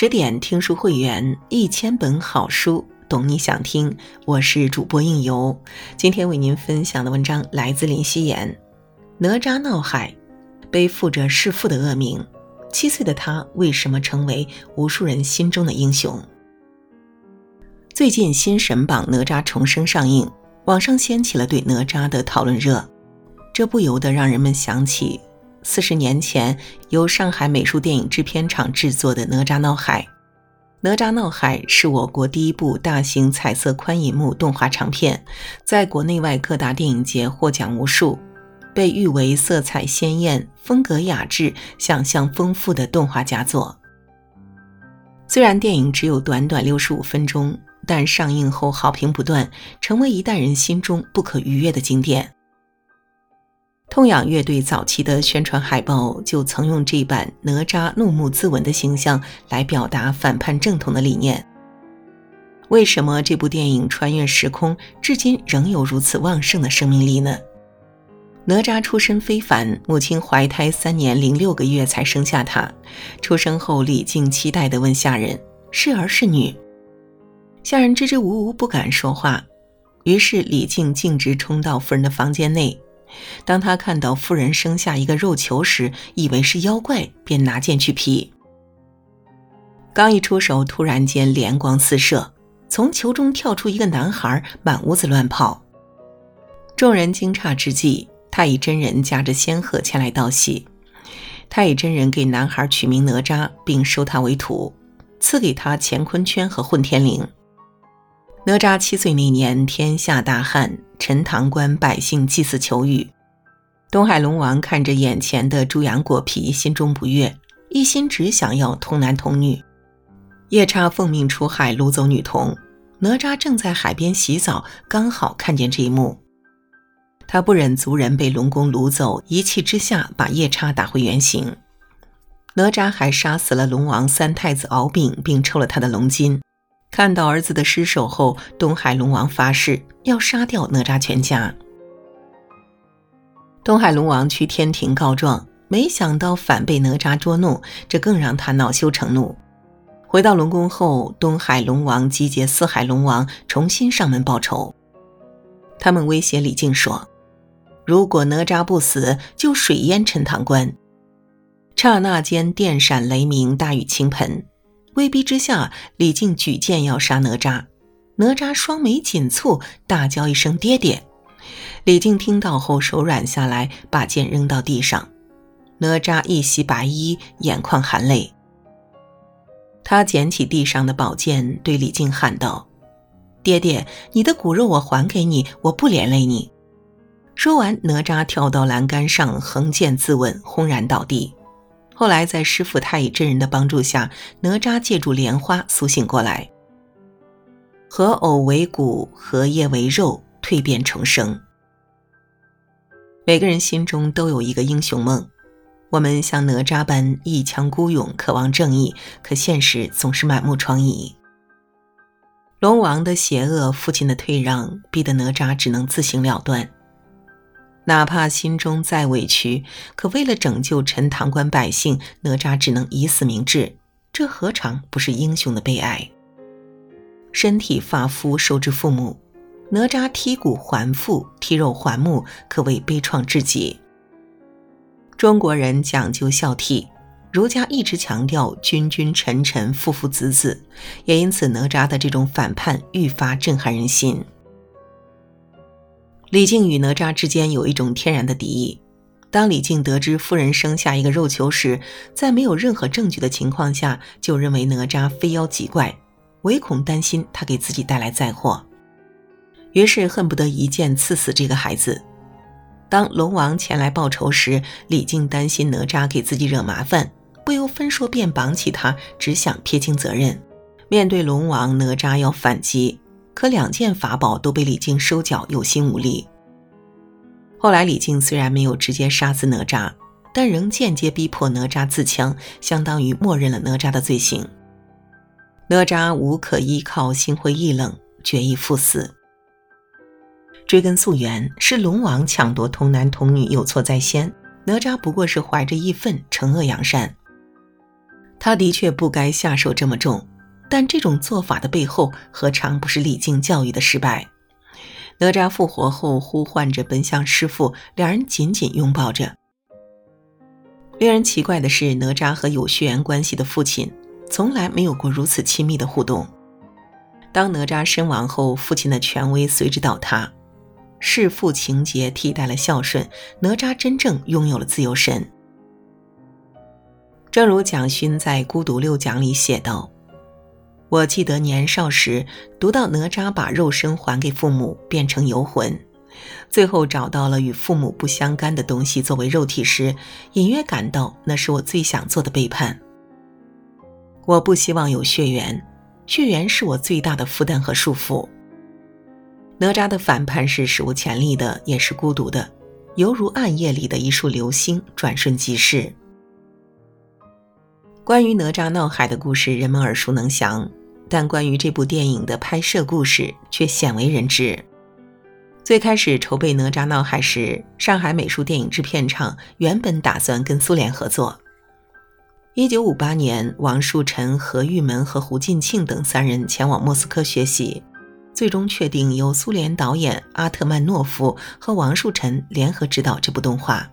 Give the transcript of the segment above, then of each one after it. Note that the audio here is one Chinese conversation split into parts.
十点听书会员，一千本好书，懂你想听。我是主播应由，今天为您分享的文章来自林夕颜。哪吒闹海，背负着弑父的恶名，七岁的他为什么成为无数人心中的英雄？最近新神榜《哪吒重生》上映，网上掀起了对哪吒的讨论热，这不由得让人们想起。四十年前，由上海美术电影制片厂制作的《哪吒闹海》，《哪吒闹海》是我国第一部大型彩色宽银幕动画长片，在国内外各大电影节获奖无数，被誉为色彩鲜艳、风格雅致、想象丰富的动画佳作。虽然电影只有短短六十五分钟，但上映后好评不断，成为一代人心中不可逾越的经典。痛仰乐队早期的宣传海报就曾用这版哪吒怒目自刎的形象来表达反叛正统的理念。为什么这部电影穿越时空，至今仍有如此旺盛的生命力呢？哪吒出身非凡，母亲怀胎三年零六个月才生下他。出生后，李靖期待地问下人：“是儿是女？”下人支支吾吾不敢说话。于是李靖径直冲到夫人的房间内。当他看到夫人生下一个肉球时，以为是妖怪，便拿剑去劈。刚一出手，突然间连光四射，从球中跳出一个男孩，满屋子乱跑。众人惊诧之际，太乙真人驾着仙鹤前来道喜。太乙真人给男孩取名哪吒，并收他为徒，赐给他乾坤圈和混天绫。哪吒七岁那年，天下大旱，陈塘关百姓祭祀求雨。东海龙王看着眼前的猪羊果皮，心中不悦，一心只想要童男童女。夜叉奉命出海掳走女童，哪吒正在海边洗澡，刚好看见这一幕。他不忍族人被龙宫掳走，一气之下把夜叉打回原形。哪吒还杀死了龙王三太子敖丙，并抽了他的龙筋。看到儿子的尸首后，东海龙王发誓要杀掉哪吒全家。东海龙王去天庭告状，没想到反被哪吒捉弄，这更让他恼羞成怒。回到龙宫后，东海龙王集结四海龙王，重新上门报仇。他们威胁李靖说：“如果哪吒不死，就水淹陈塘关。”刹那间，电闪雷鸣，大雨倾盆。威逼之下，李靖举剑要杀哪吒。哪吒双眉紧蹙，大叫一声“爹爹”。李靖听到后手软下来，把剑扔到地上。哪吒一袭白衣，眼眶含泪。他捡起地上的宝剑，对李靖喊道：“爹爹，你的骨肉我还给你，我不连累你。”说完，哪吒跳到栏杆上，横剑自刎，轰然倒地。后来，在师傅太乙真人的帮助下，哪吒借助莲花苏醒过来，合藕为骨，合叶为肉，蜕变重生。每个人心中都有一个英雄梦，我们像哪吒般一腔孤勇，渴望正义，可现实总是满目疮痍。龙王的邪恶，父亲的退让，逼得哪吒只能自行了断。哪怕心中再委屈，可为了拯救陈塘关百姓，哪吒只能以死明志。这何尝不是英雄的悲哀？身体发肤受之父母，哪吒剔骨还父，剔肉还母，可谓悲怆至极。中国人讲究孝悌，儒家一直强调君君臣臣父父子子，也因此哪吒的这种反叛愈发震撼人心。李靖与哪吒之间有一种天然的敌意。当李靖得知夫人生下一个肉球时，在没有任何证据的情况下，就认为哪吒非妖即怪，唯恐担心他给自己带来灾祸，于是恨不得一剑刺死这个孩子。当龙王前来报仇时，李靖担心哪吒给自己惹麻烦，不由分说便绑起他，只想撇清责任。面对龙王，哪吒要反击。可两件法宝都被李靖收缴，有心无力。后来李靖虽然没有直接杀死哪吒，但仍间接逼迫哪吒自强，相当于默认了哪吒的罪行。哪吒无可依靠，心灰意冷，决意赴死。追根溯源，是龙王抢夺童男童女有错在先，哪吒不过是怀着义愤惩恶扬善。他的确不该下手这么重，但这种做法的背后，何尝不是历经教育的失败？哪吒复活后，呼唤着奔向师傅，两人紧紧拥抱着。令人奇怪的是，哪吒和有血缘关系的父亲从来没有过如此亲密的互动。当哪吒身亡后，父亲的权威随之倒塌，弑父情节替代了孝顺，哪吒真正拥有了自由身。正如蒋勋在《孤独六讲》里写道。我记得年少时读到哪吒把肉身还给父母，变成游魂，最后找到了与父母不相干的东西作为肉体时，隐约感到那是我最想做的背叛。我不希望有血缘，血缘是我最大的负担和束缚。哪吒的反叛是史无前例的，也是孤独的，犹如暗夜里的一束流星，转瞬即逝。关于哪吒闹海的故事，人们耳熟能详。但关于这部电影的拍摄故事却鲜为人知。最开始筹备《哪吒闹海》时，上海美术电影制片厂原本打算跟苏联合作。1958年，王树臣、何玉门和胡进庆等三人前往莫斯科学习，最终确定由苏联导演阿特曼诺夫和王树臣联合执导这部动画。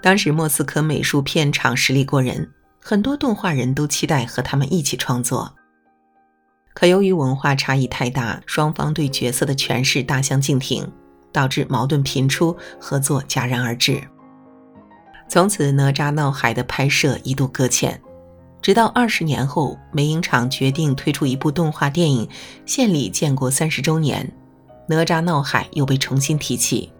当时莫斯科美术片厂实力过人，很多动画人都期待和他们一起创作。可由于文化差异太大，双方对角色的诠释大相径庭，导致矛盾频出，合作戛然而止。从此，《哪吒闹海》的拍摄一度搁浅，直到二十年后，美影厂决定推出一部动画电影，献礼建国三十周年，《哪吒闹海》又被重新提起。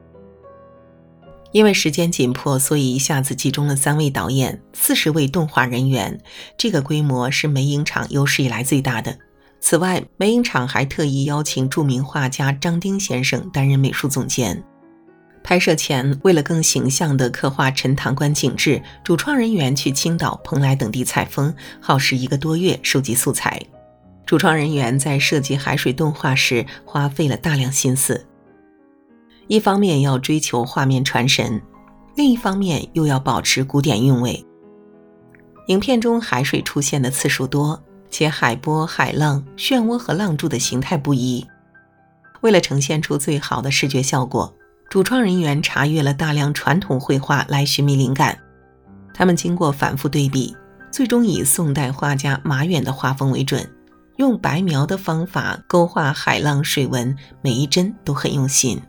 因为时间紧迫，所以一下子集中了三位导演、四十位动画人员，这个规模是美影厂有史以来最大的。此外，美影厂还特意邀请著名画家张丁先生担任美术总监。拍摄前，为了更形象地刻画陈塘关景致，主创人员去青岛、蓬莱等地采风，耗时一个多月收集素材。主创人员在设计海水动画时花费了大量心思，一方面要追求画面传神，另一方面又要保持古典韵味。影片中海水出现的次数多。且海波、海浪、漩涡和浪柱的形态不一。为了呈现出最好的视觉效果，主创人员查阅了大量传统绘画来寻觅灵感。他们经过反复对比，最终以宋代画家马远的画风为准，用白描的方法勾画海浪水纹，每一帧都很用心。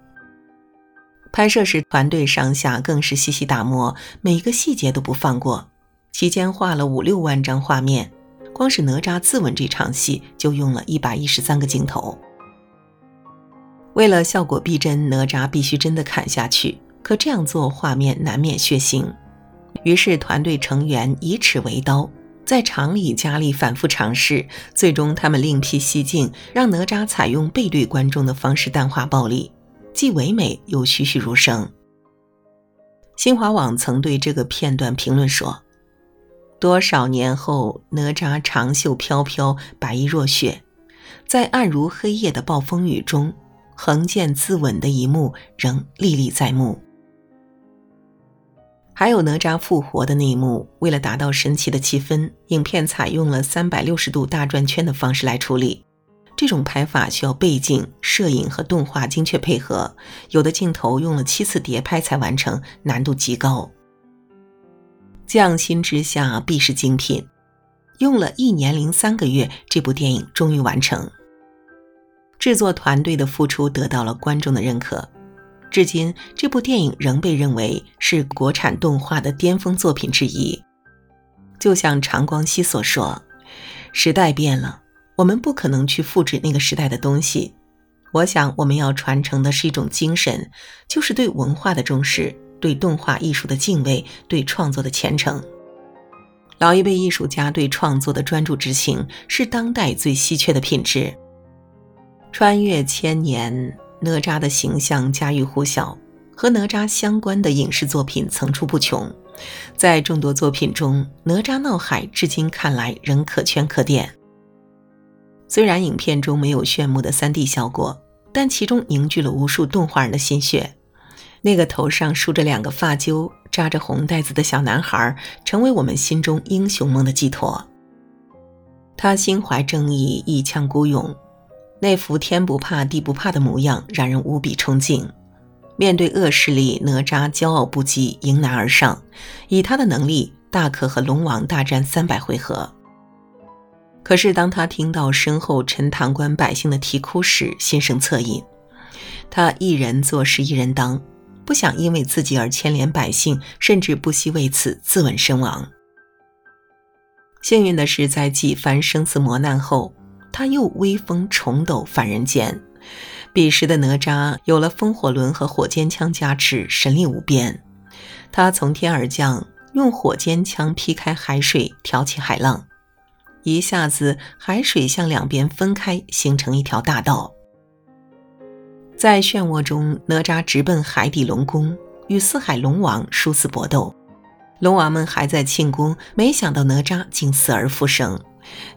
拍摄时，团队上下更是细细打磨，每一个细节都不放过。期间画了五六万张画面。光是哪吒自刎这场戏就用了一百一十三个镜头。为了效果逼真，哪吒必须真的砍下去，可这样做画面难免血腥。于是团队成员以尺为刀，在厂里加力反复尝试，最终他们另辟蹊径，让哪吒采用背对观众的方式淡化暴力，既唯美又栩栩如生。新华网曾对这个片段评论说。多少年后，哪吒长袖飘飘，白衣若雪，在暗如黑夜的暴风雨中，横剑自刎的一幕仍历历在目。还有哪吒复活的那一幕，为了达到神奇的气氛，影片采用了三百六十度大转圈的方式来处理。这种拍法需要背景、摄影和动画精确配合，有的镜头用了七次叠拍才完成，难度极高。匠心之下必是精品，用了一年零三个月，这部电影终于完成。制作团队的付出得到了观众的认可，至今这部电影仍被认为是国产动画的巅峰作品之一。就像常光熙所说：“时代变了，我们不可能去复制那个时代的东西。我想，我们要传承的是一种精神，就是对文化的重视。”对动画艺术的敬畏，对创作的虔诚，老一辈艺术家对创作的专注之情，是当代最稀缺的品质。穿越千年，哪吒的形象家喻户晓，和哪吒相关的影视作品层出不穷。在众多作品中，《哪吒闹海》至今看来仍可圈可点。虽然影片中没有炫目的 3D 效果，但其中凝聚了无数动画人的心血。那个头上梳着两个发揪、扎着红带子的小男孩，成为我们心中英雄梦的寄托。他心怀正义，一腔孤勇，那副天不怕地不怕的模样，让人无比崇敬。面对恶势力，哪吒骄傲不羁，迎难而上，以他的能力，大可和龙王大战三百回合。可是当他听到身后陈塘关百姓的啼哭时，心生恻隐。他一人做事一人当，不想因为自己而牵连百姓，甚至不惜为此自刎身亡。幸运的是，在几番生死磨难后，他又威风重抖返人间。彼时的哪吒有了风火轮和火尖枪加持，神力无边。他从天而降，用火尖枪劈开海水，挑起海浪，一下子海水向两边分开，形成一条大道。在漩涡中，哪吒直奔海底龙宫，与四海龙王殊死搏斗。龙王们还在庆功，没想到哪吒竟死而复生。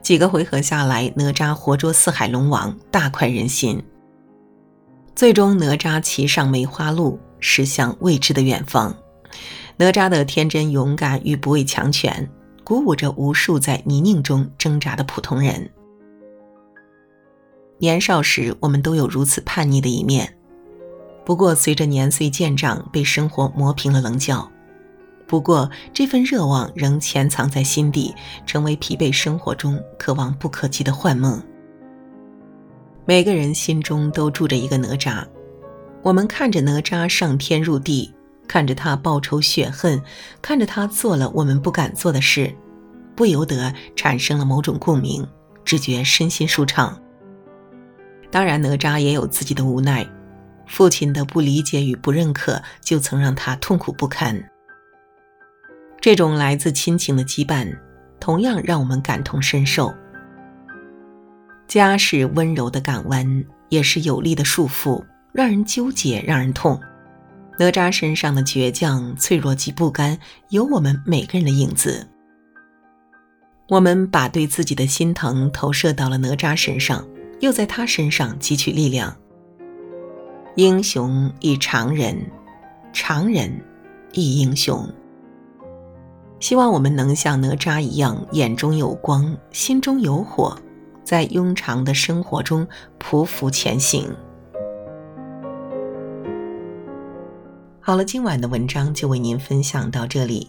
几个回合下来，哪吒活捉四海龙王，大快人心。最终，哪吒骑上梅花鹿，驶向未知的远方。哪吒的天真勇敢与不畏强权，鼓舞着无数在泥泞中挣扎的普通人。年少时，我们都有如此叛逆的一面，不过随着年岁渐长，被生活磨平了棱角。不过，这份热望仍潜藏在心底，成为疲惫生活中可望不可及的幻梦。每个人心中都住着一个哪吒，我们看着哪吒上天入地，看着他报仇雪恨，看着他做了我们不敢做的事，不由得产生了某种共鸣，只觉身心舒畅。当然，哪吒也有自己的无奈，父亲的不理解与不认可，就曾让他痛苦不堪。这种来自亲情的羁绊，同样让我们感同身受。家是温柔的港湾，也是有力的束缚，让人纠结，让人痛。哪吒身上的倔强、脆弱及不甘，有我们每个人的影子。我们把对自己的心疼投射到了哪吒身上，又在他身上汲取力量。英雄亦常人，常人亦英雄。希望我们能像哪吒一样，眼中有光，心中有火，在庸常的生活中匍匐前行。好了，今晚的文章就为您分享到这里。